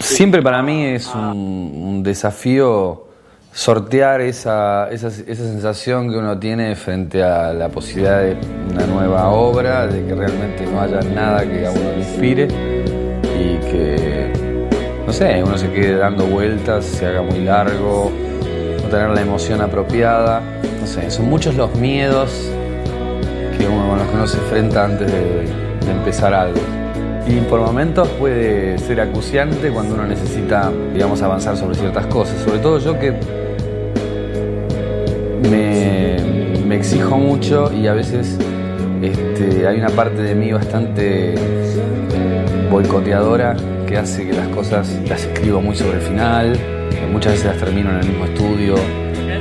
Siempre para mí es un, un desafío sortear esa, esa, esa sensación que uno tiene frente a la posibilidad de una nueva obra, de que realmente no haya nada que a uno le inspire y que, no sé, uno se quede dando vueltas, se haga muy largo, no tener la emoción apropiada. No sé, son muchos los miedos que uno, con los que uno se enfrenta antes de, de empezar algo. Y por momentos puede ser acuciante cuando uno necesita, digamos, avanzar sobre ciertas cosas. Sobre todo yo que me, me exijo mucho y a veces este, hay una parte de mí bastante boicoteadora que hace que las cosas las escribo muy sobre el final, muchas veces las termino en el mismo estudio.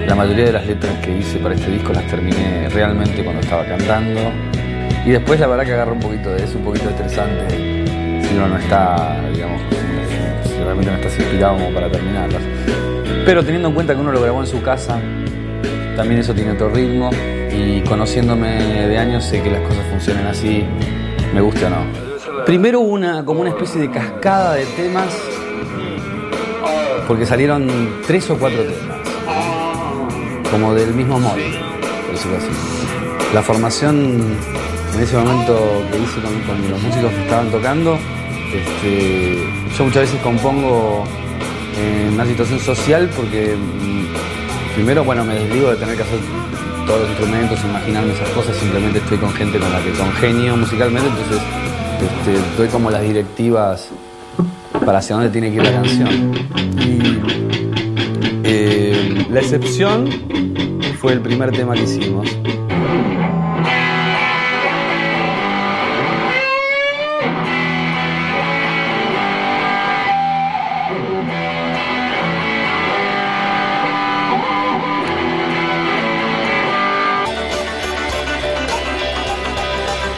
La mayoría de las letras que hice para este disco las terminé realmente cuando estaba cantando. Y después la verdad que agarro un poquito de eso, un poquito estresante si uno no está, digamos, si, realmente no estás inspirado como para terminarlas. Pero teniendo en cuenta que uno lo grabó en su casa, también eso tiene otro ritmo y conociéndome de años sé que las cosas funcionan así, me guste o no. Primero una, como una especie de cascada de temas, porque salieron tres o cuatro temas, como del mismo modo, por decirlo así. La formación en ese momento que hice con, los músicos que estaban tocando, este, yo muchas veces compongo en una situación social porque mm, primero, bueno, me desligo de tener que hacer todos los instrumentos, imaginarme esas cosas, simplemente estoy con gente con la que congenio musicalmente, entonces este, doy como las directivas para hacia dónde tiene que ir la canción. Y eh, la excepción fue el primer tema que hicimos.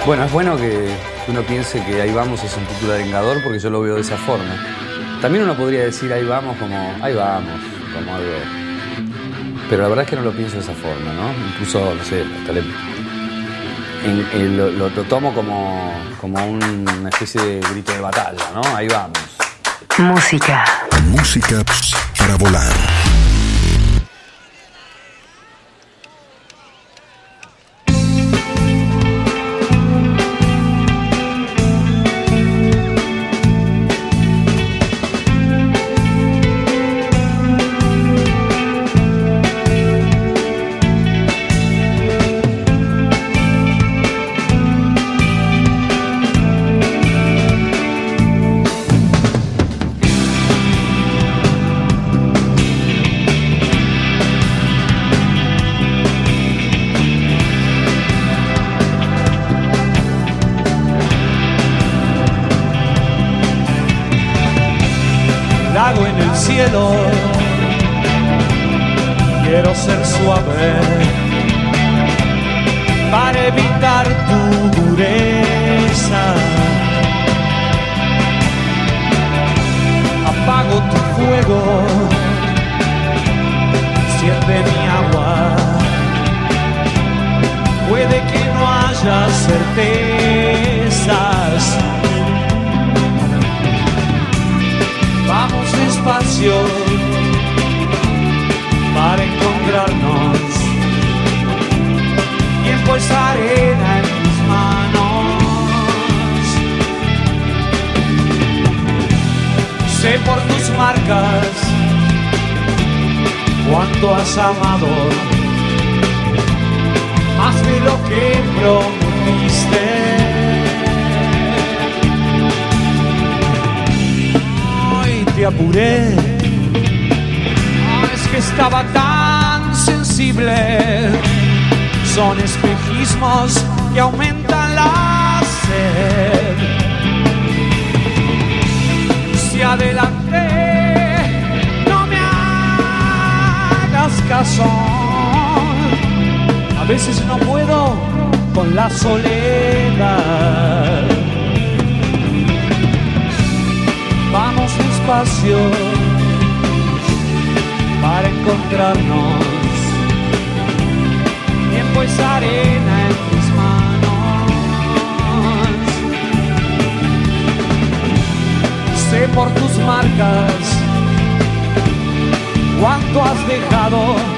Bueno, es bueno que uno piense que ahí vamos es un título arengador porque yo lo veo de esa forma. También uno podría decir ahí vamos como ahí vamos, como algo. Pero la verdad es que no lo pienso de esa forma, ¿no? Incluso, no sé, hasta le- en- en lo, lo- lo tomo como, como una especie de grito de batalla, ¿no? Ahí vamos. Música. Música para volar. Son espejismos que aumentan la sed. Si adelante no me hagas caso. A veces no puedo con la soledad. Vamos despacio para encontrarnos. Tiempo es arena en mis manos. Sé por tus marcas cuánto has dejado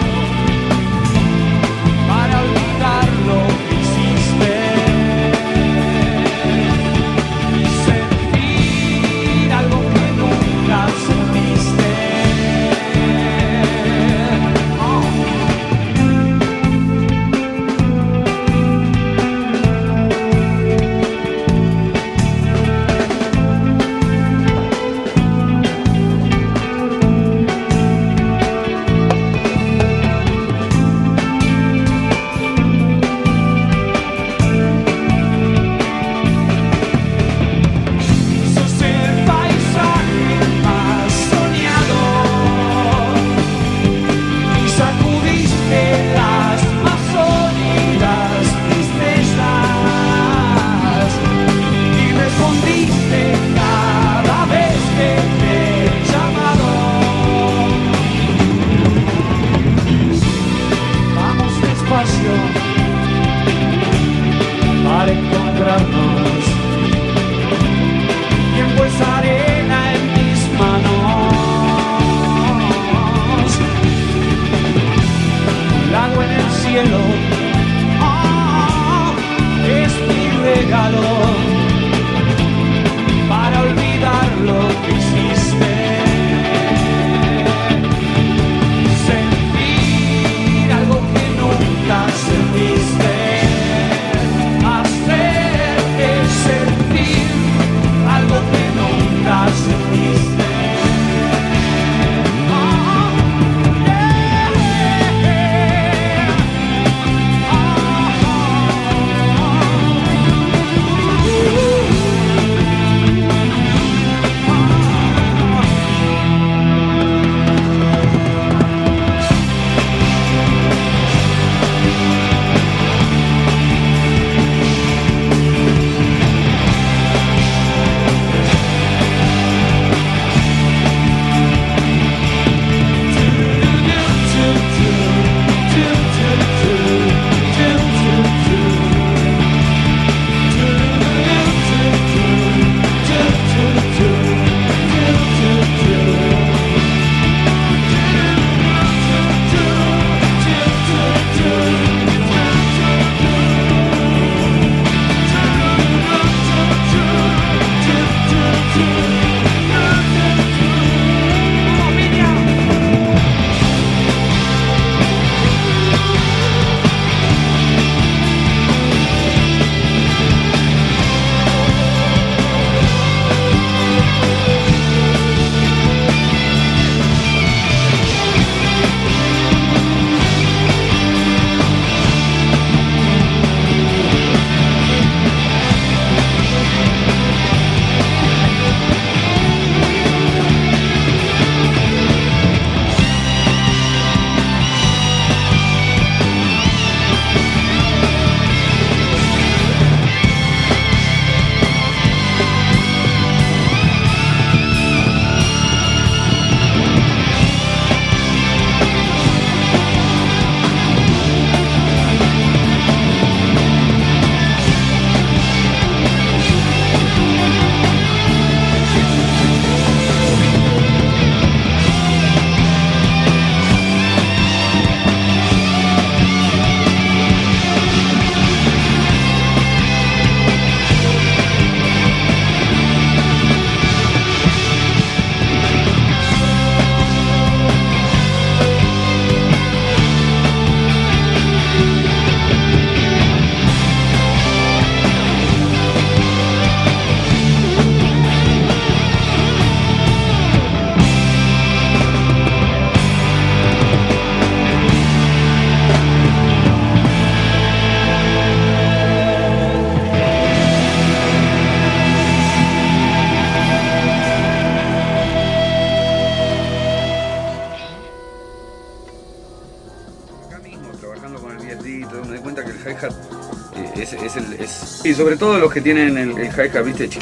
sobre todo los que tienen el, el hi-hat, viste, es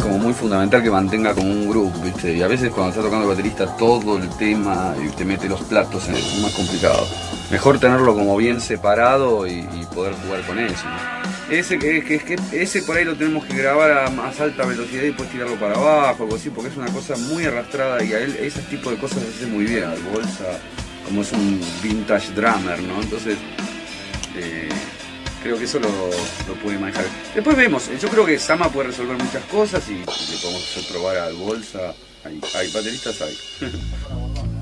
como muy fundamental que mantenga como un groove, viste. Y a veces cuando está tocando el baterista todo el tema y te mete los platos, es más complicado. Mejor tenerlo como bien separado y, poder jugar con eso. Ese que, que, que ese por ahí lo tenemos que grabar a más alta velocidad y después tirarlo para abajo, así, porque es una cosa muy arrastrada y a él ese tipo de cosas se hace muy bien al bolsa, como es un vintage drummer, ¿no? Entonces creo que eso lo, lo puede manejar. Después vemos, yo creo que Sama puede resolver muchas cosas y le podemos probar al bolsa. Hay, bateristas, hay.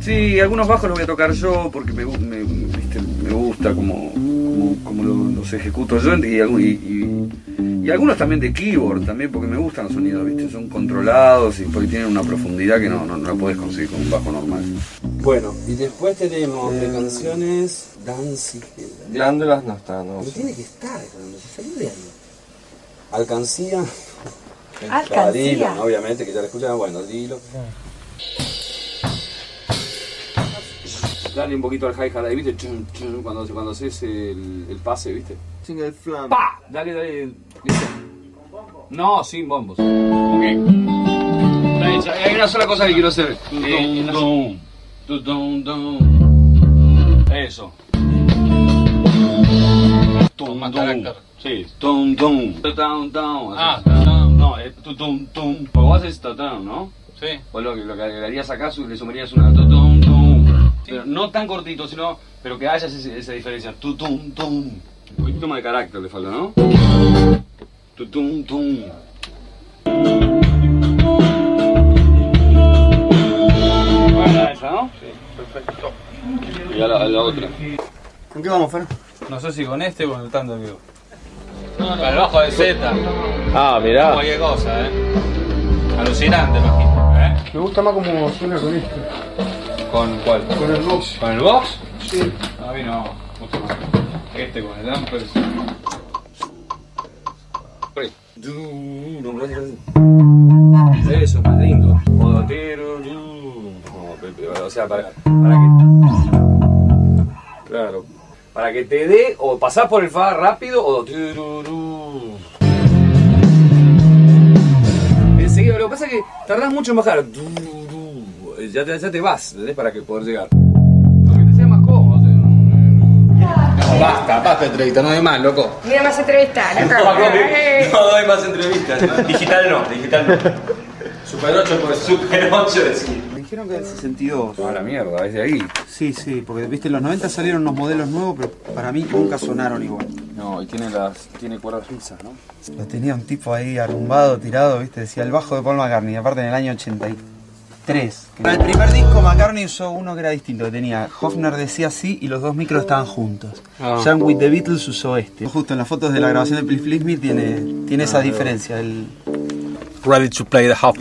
Sí, algunos bajos los voy a tocar yo porque me, me, me gusta como, como, como lo- los ejecuto yo y, algu- y, y- y algunos también de keyboard también porque me gustan los sonidos, viste, son controlados y porque tienen una profundidad que no, no, no la puedes conseguir con un bajo normal. Bueno, y después tenemos de canciones Danzig. Glándulas no está, no. Pero tiene que estar, cuando se salió de ahí. Alcancía. Alcancía. Dylan, obviamente, que ya la escuchan. Bueno, Dilo. Dale un poquito al hi-hat ahí, ¿viste? Chum, chum, cuando, cuando haces el, el pase, ¿viste? Sin el flam. ¡Pa! Dale, dale. ¿Listo? No, sin bombos. Ok. Hay una sola cosa que quiero hacer. Eh. Eso. Tum, dum. Sí, tum. Tum, dum. Ah, No, es tum, tum. Porque vos haces tum, ¿no? Sí. Vos lo, que- lo que agregarías acá, le sumarías una tum, tum. Pero no tan cortito, sino, pero que haya esa diferencia. Tum, tum. Un poquito más de carácter le falta, ¿no? Tum, tum, Buena esa, ¿no? Sí, perfecto. Y a la, a la otra. ¿Con qué vamos, Fer? No sé si con este o con el tanto vivo. Para el bajo de Z. Ah, mirá. Cualquier cosa, ¿eh? Alucinante, imagino. ¿eh? Me gusta más como suena con esto. ¿Con cuál? Con el box. ¿Con el box? Sí. A mí no. Mucho más. Este con el Amper. Eso, más lindo. Modo tiro, como Pepe, O sea, para, para que. Claro. Para que te dé, o pasás por el fa rápido, o. Enseguida, lo que pasa es que tardás mucho en bajar. Ya te, ya te vas. Para que poder llegar. Lo que te sea más cómodo. No, basta, basta entrevista, no hay más, loco. Mira más entrevista, loco. Eh. No doy más entrevistas. Digital no, digital no. Super 8 por Super 8 decir. Dijeron que en ese sentido. A la mierda, es de ahí. Sí, sí, porque viste, en los 90 salieron unos modelos nuevos, pero para mí nunca sonaron igual. No, y tiene las. tiene cuerdas lisas, ¿no? Lo tenía un tipo ahí arrumbado, tirado, viste, decía el bajo de Paul McCartney, aparte en el año 83. Para el primer disco McCartney usó uno que era distinto, que tenía Hofner decía así y los dos micros estaban juntos. Ah. With the Beatles usó este. Justo en las fotos de la grabación de Please Please Me tiene, tiene esa diferencia. El, Ready to play the half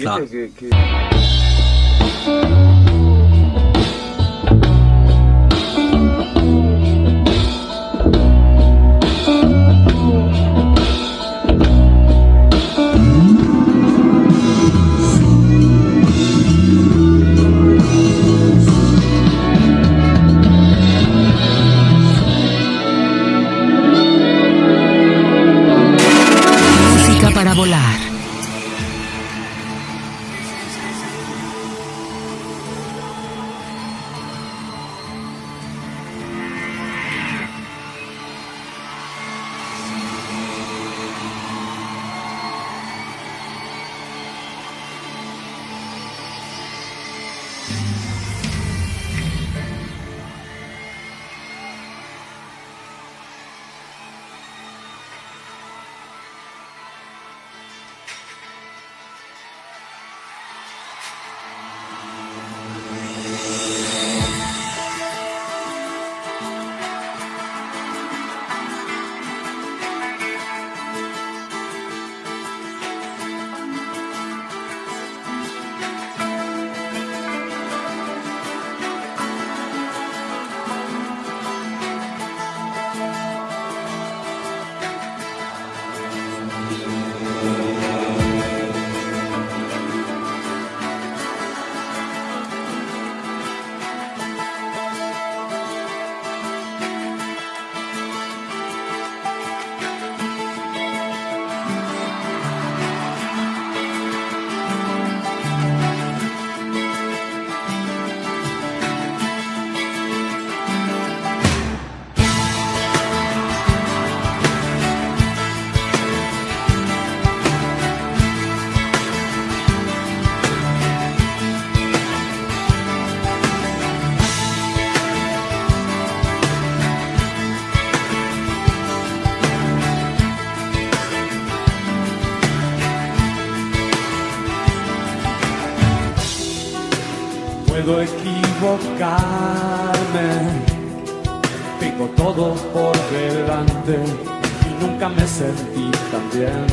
me sentí tan bien.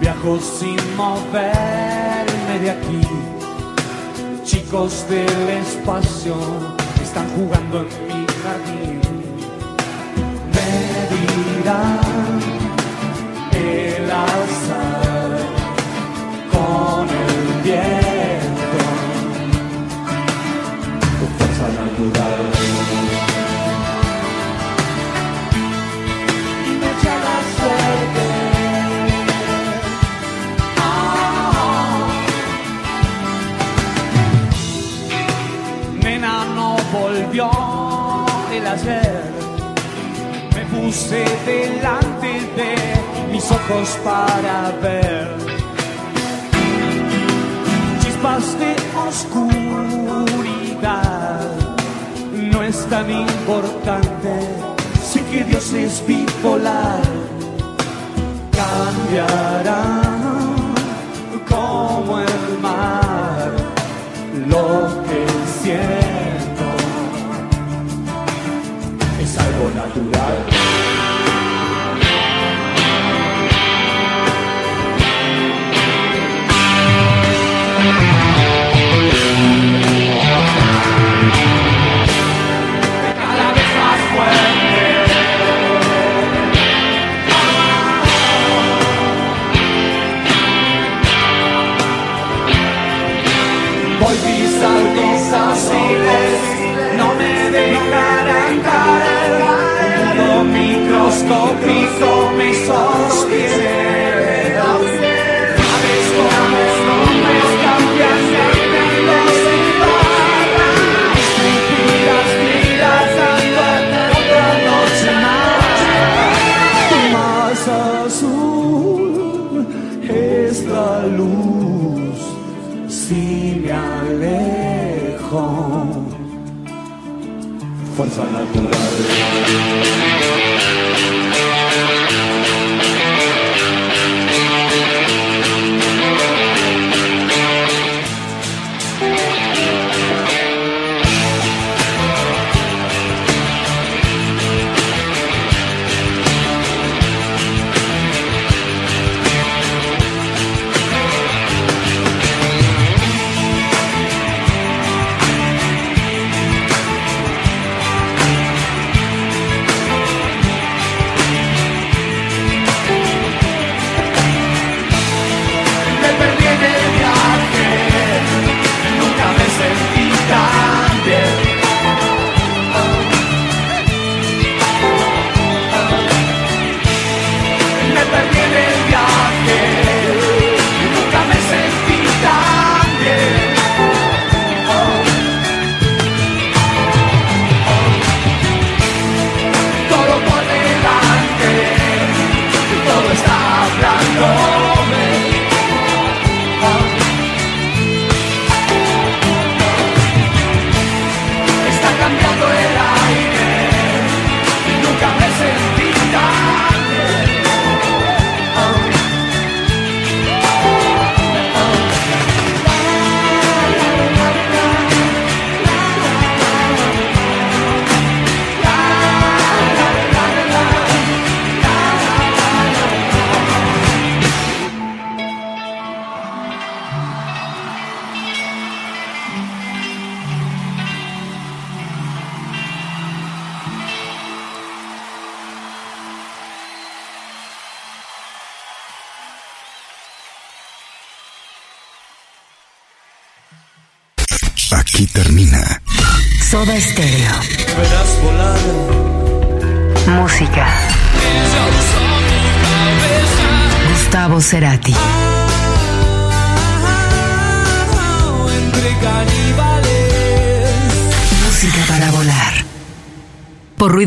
Viajo sin moverme de aquí. Chicos del espacio están jugando en mi jardín. Me dirán el azar con el viento, tu fuerza natural. Puse delante de mis ojos para ver chispas de oscuridad. No es tan importante, sé que Dios es bipolar. Cambiará como el mar lo que siento es algo natural.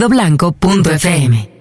Música